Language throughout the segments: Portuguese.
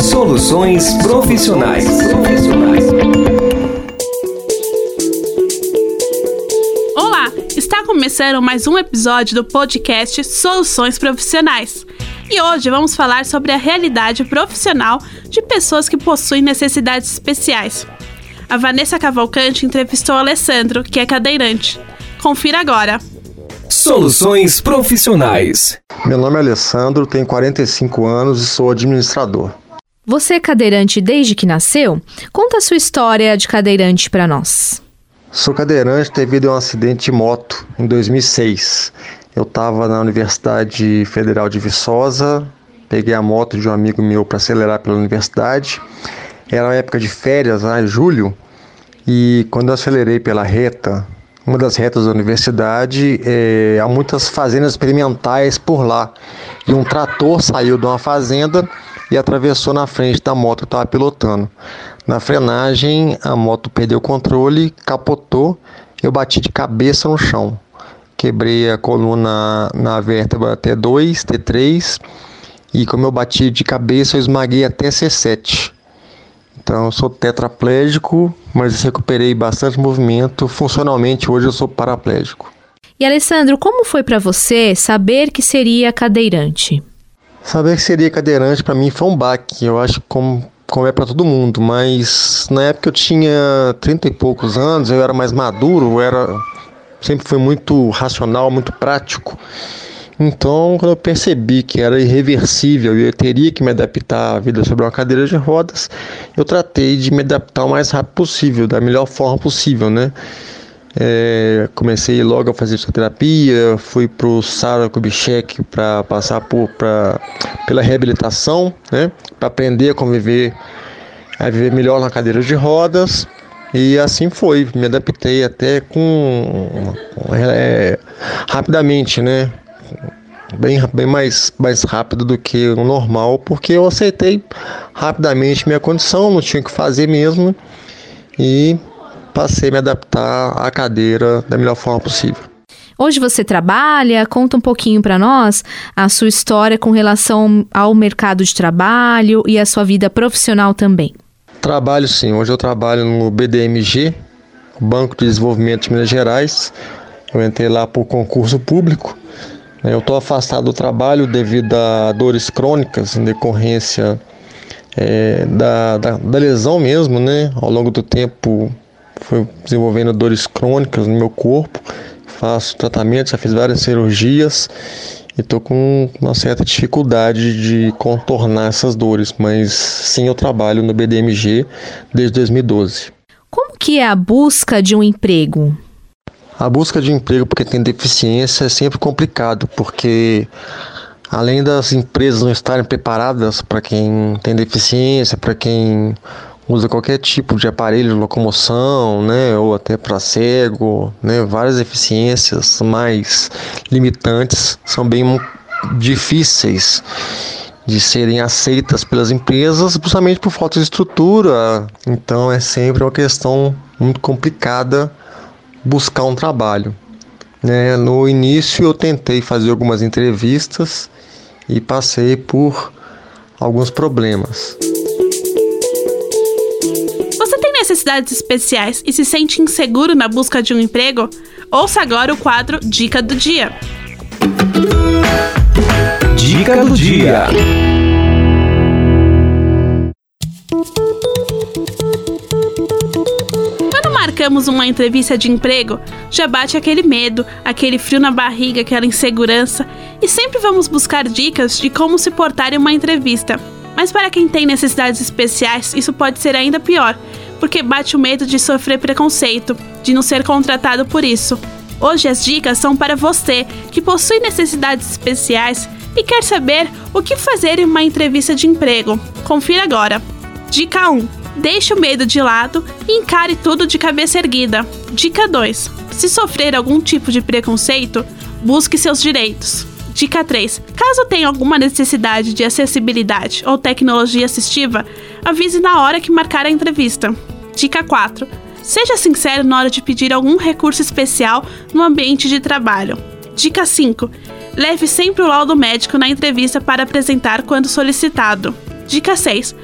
Soluções profissionais. Olá, está começando mais um episódio do podcast Soluções Profissionais. E hoje vamos falar sobre a realidade profissional de pessoas que possuem necessidades especiais. A Vanessa Cavalcante entrevistou o Alessandro, que é cadeirante. Confira agora. Soluções profissionais. Meu nome é Alessandro, tenho 45 anos e sou administrador. Você é cadeirante desde que nasceu? Conta a sua história de cadeirante para nós. Sou cadeirante devido a um acidente de moto em 2006. Eu estava na Universidade Federal de Viçosa, peguei a moto de um amigo meu para acelerar pela universidade. Era uma época de férias, lá em julho, e quando eu acelerei pela reta, uma das retas da universidade, é, há muitas fazendas experimentais por lá. E um trator saiu de uma fazenda e atravessou na frente da moto que estava pilotando. Na frenagem, a moto perdeu o controle, capotou, eu bati de cabeça no chão. Quebrei a coluna na vértebra T2, T3 e como eu bati de cabeça, eu esmaguei até C7. Então, eu sou tetraplégico, mas recuperei bastante movimento. Funcionalmente, hoje eu sou paraplégico. E Alessandro, como foi para você saber que seria cadeirante? Saber que seria cadeirante para mim foi um baque. Eu acho como, como é para todo mundo, mas na época eu tinha 30 e poucos anos, eu era mais maduro, eu era sempre fui muito racional, muito prático. Então, quando eu percebi que era irreversível e eu teria que me adaptar à vida sobre uma cadeira de rodas, eu tratei de me adaptar o mais rápido possível, da melhor forma possível, né? É, comecei logo a fazer terapia, fui para o Sara Kubitschek para passar por, pra, pela reabilitação, né? Para aprender a conviver, a viver melhor na cadeira de rodas. E assim foi, me adaptei até com é, rapidamente, né? Bem, bem mais, mais rápido do que o normal, porque eu aceitei rapidamente minha condição, não tinha o que fazer mesmo, e passei a me adaptar à cadeira da melhor forma possível. Hoje você trabalha, conta um pouquinho para nós a sua história com relação ao mercado de trabalho e a sua vida profissional também. Trabalho sim, hoje eu trabalho no BDMG, Banco de Desenvolvimento de Minas Gerais. Eu entrei lá por concurso público. Eu estou afastado do trabalho devido a dores crônicas em decorrência é, da, da, da, lesão mesmo, né? Ao longo do tempo fui desenvolvendo dores crônicas no meu corpo. Faço tratamento, já fiz várias cirurgias e estou com uma certa dificuldade de contornar essas dores, mas sim eu trabalho no BDMG desde 2012. Como que é a busca de um emprego? A busca de emprego porque tem deficiência é sempre complicado, porque além das empresas não estarem preparadas para quem tem deficiência, para quem usa qualquer tipo de aparelho de locomoção, né, ou até para cego, né, várias deficiências mais limitantes são bem difíceis de serem aceitas pelas empresas, justamente por falta de estrutura. Então é sempre uma questão muito complicada buscar um trabalho. Né? No início eu tentei fazer algumas entrevistas e passei por alguns problemas necessidades especiais e se sente inseguro na busca de um emprego? Ouça agora o quadro Dica do Dia. Dica do Dia. Marcamos uma entrevista de emprego, já bate aquele medo, aquele frio na barriga, aquela insegurança, e sempre vamos buscar dicas de como se portar em uma entrevista. Mas para quem tem necessidades especiais, isso pode ser ainda pior, porque bate o medo de sofrer preconceito, de não ser contratado por isso. Hoje as dicas são para você que possui necessidades especiais e quer saber o que fazer em uma entrevista de emprego. Confira agora. Dica 1. Deixe o medo de lado e encare tudo de cabeça erguida. Dica 2. Se sofrer algum tipo de preconceito, busque seus direitos. Dica 3. Caso tenha alguma necessidade de acessibilidade ou tecnologia assistiva, avise na hora que marcar a entrevista. Dica 4. Seja sincero na hora de pedir algum recurso especial no ambiente de trabalho. Dica 5. Leve sempre o laudo médico na entrevista para apresentar quando solicitado. Dica 6.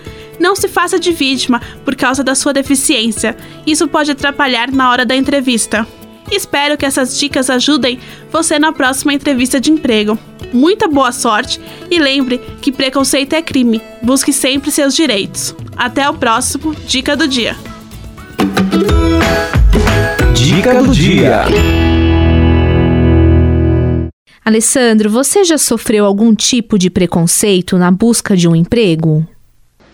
Não se faça de vítima por causa da sua deficiência. Isso pode atrapalhar na hora da entrevista. Espero que essas dicas ajudem você na próxima entrevista de emprego. Muita boa sorte e lembre que preconceito é crime. Busque sempre seus direitos. Até o próximo Dica do Dia. Dica do dia. Alessandro, você já sofreu algum tipo de preconceito na busca de um emprego?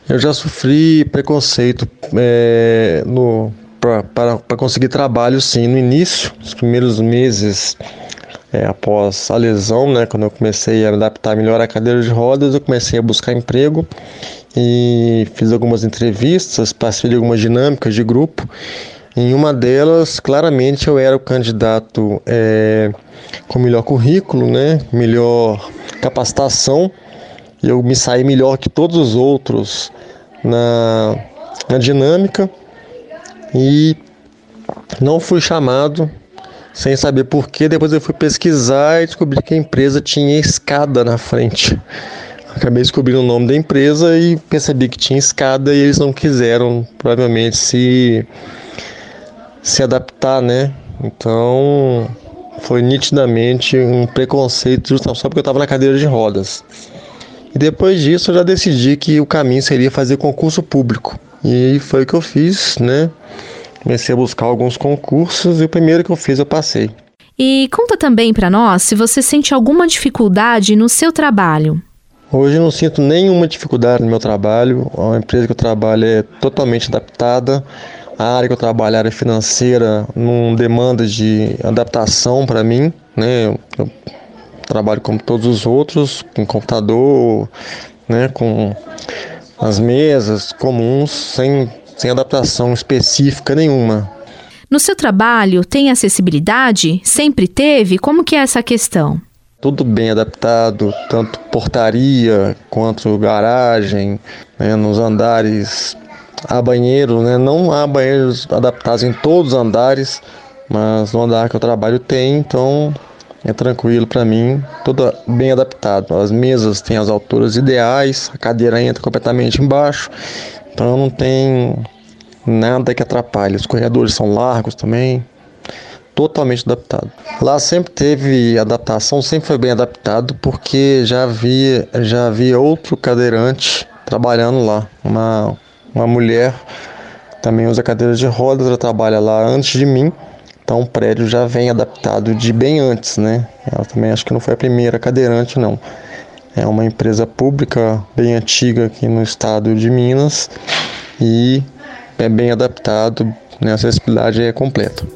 Eu já sofri preconceito é, no para conseguir trabalho, sim. No início, os primeiros meses é, após a lesão, né, quando eu comecei a adaptar melhor à cadeira de rodas, eu comecei a buscar emprego e fiz algumas entrevistas, passei de algumas dinâmicas de grupo. Em uma delas, claramente eu era o candidato é, com melhor currículo, né, melhor capacitação. Eu me saí melhor que todos os outros na, na dinâmica e não fui chamado sem saber porquê. Depois eu fui pesquisar e descobri que a empresa tinha escada na frente. Acabei descobrindo o nome da empresa e percebi que tinha escada e eles não quiseram, provavelmente, se, se adaptar, né? Então foi nitidamente um preconceito só porque eu estava na cadeira de rodas. E depois disso eu já decidi que o caminho seria fazer concurso público. E foi o que eu fiz, né? Comecei a buscar alguns concursos e o primeiro que eu fiz eu passei. E conta também para nós se você sente alguma dificuldade no seu trabalho. Hoje eu não sinto nenhuma dificuldade no meu trabalho. A empresa que eu trabalho é totalmente adaptada. A área que eu trabalho, a área financeira, não demanda de adaptação para mim. Né? Eu trabalho como todos os outros, com computador, né? com as mesas comuns, sem, sem adaptação específica nenhuma. No seu trabalho, tem acessibilidade? Sempre teve? Como que é essa questão? Tudo bem adaptado, tanto portaria quanto garagem, né, nos andares há banheiro, né? Não há banheiros adaptados em todos os andares, mas no andar que eu trabalho tem, então é tranquilo para mim, tudo bem adaptado. As mesas têm as alturas ideais, a cadeira entra completamente embaixo, então não tem nada que atrapalhe. Os corredores são largos também, totalmente adaptado. Lá sempre teve adaptação, sempre foi bem adaptado, porque já havia, já havia outro cadeirante trabalhando lá, uma, uma mulher também usa cadeira de rodas, ela trabalha lá antes de mim então o prédio já vem adaptado de bem antes, né? Ela também acho que não foi a primeira cadeirante, não. É uma empresa pública bem antiga aqui no estado de Minas e é bem adaptado, né? a acessibilidade é completa.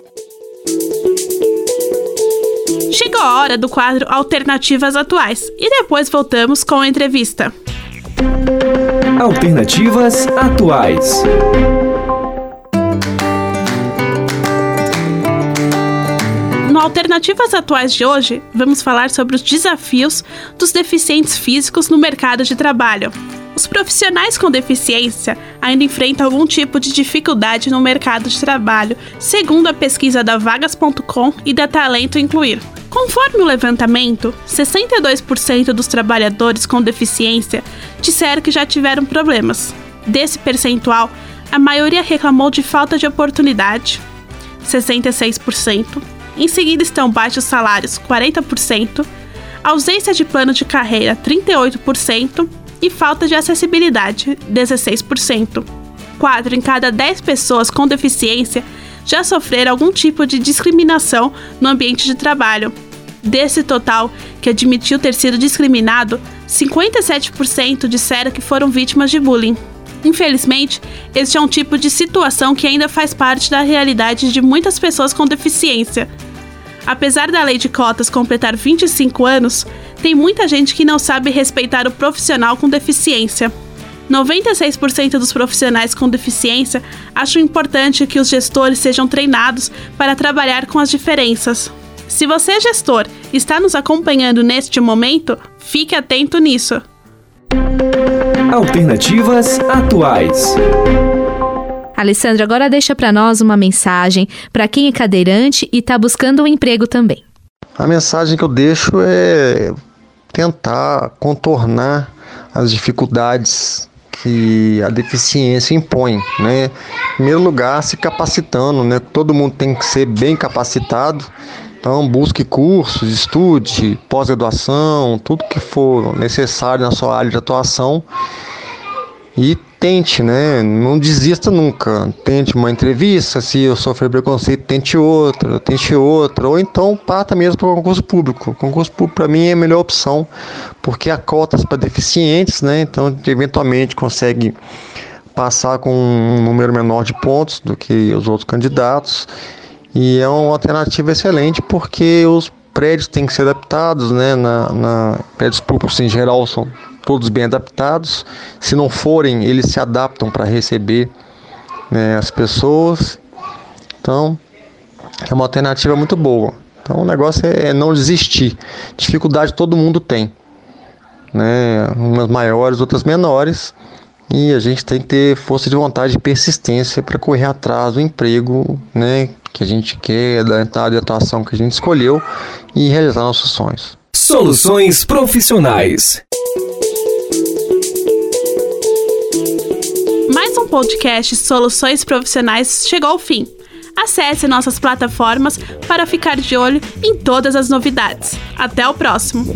Chegou a hora do quadro Alternativas Atuais e depois voltamos com a entrevista. Alternativas Atuais. Alternativas Atuais de hoje, vamos falar sobre os desafios dos deficientes físicos no mercado de trabalho. Os profissionais com deficiência ainda enfrentam algum tipo de dificuldade no mercado de trabalho, segundo a pesquisa da Vagas.com e da Talento Incluir. Conforme o levantamento, 62% dos trabalhadores com deficiência disseram que já tiveram problemas. Desse percentual, a maioria reclamou de falta de oportunidade, 66%, em seguida estão baixos salários, 40%, ausência de plano de carreira, 38% e falta de acessibilidade, 16%. 4 em cada 10 pessoas com deficiência já sofreram algum tipo de discriminação no ambiente de trabalho. Desse total que admitiu ter sido discriminado, 57% disseram que foram vítimas de bullying. Infelizmente, este é um tipo de situação que ainda faz parte da realidade de muitas pessoas com deficiência. Apesar da lei de cotas completar 25 anos, tem muita gente que não sabe respeitar o profissional com deficiência. 96% dos profissionais com deficiência acham importante que os gestores sejam treinados para trabalhar com as diferenças. Se você, gestor, está nos acompanhando neste momento, fique atento nisso. Alternativas atuais. Alessandra, agora deixa para nós uma mensagem para quem é cadeirante e está buscando um emprego também. A mensagem que eu deixo é tentar contornar as dificuldades que a deficiência impõe, né? Em primeiro lugar, se capacitando, né? Todo mundo tem que ser bem capacitado. Então, busque cursos, estude, pós-graduação, tudo que for necessário na sua área de atuação e tente, né? Não desista nunca. Tente uma entrevista, se eu sofrer preconceito, tente outra, tente outra, ou então parta mesmo para o concurso público. O concurso público para mim é a melhor opção, porque há cotas para deficientes, né? Então, eventualmente consegue passar com um número menor de pontos do que os outros candidatos. E é uma alternativa excelente porque os prédios têm que ser adaptados, né? Na, na prédios públicos em geral são todos bem adaptados. Se não forem, eles se adaptam para receber né, as pessoas. Então, é uma alternativa muito boa. Então, o negócio é não desistir. Dificuldade todo mundo tem, né? Umas maiores, outras menores. E a gente tem que ter força de vontade e persistência para correr atrás do emprego, né, que a gente quer, da área de atuação que a gente escolheu e realizar nossos sonhos. Soluções profissionais. Podcast Soluções Profissionais chegou ao fim. Acesse nossas plataformas para ficar de olho em todas as novidades. Até o próximo!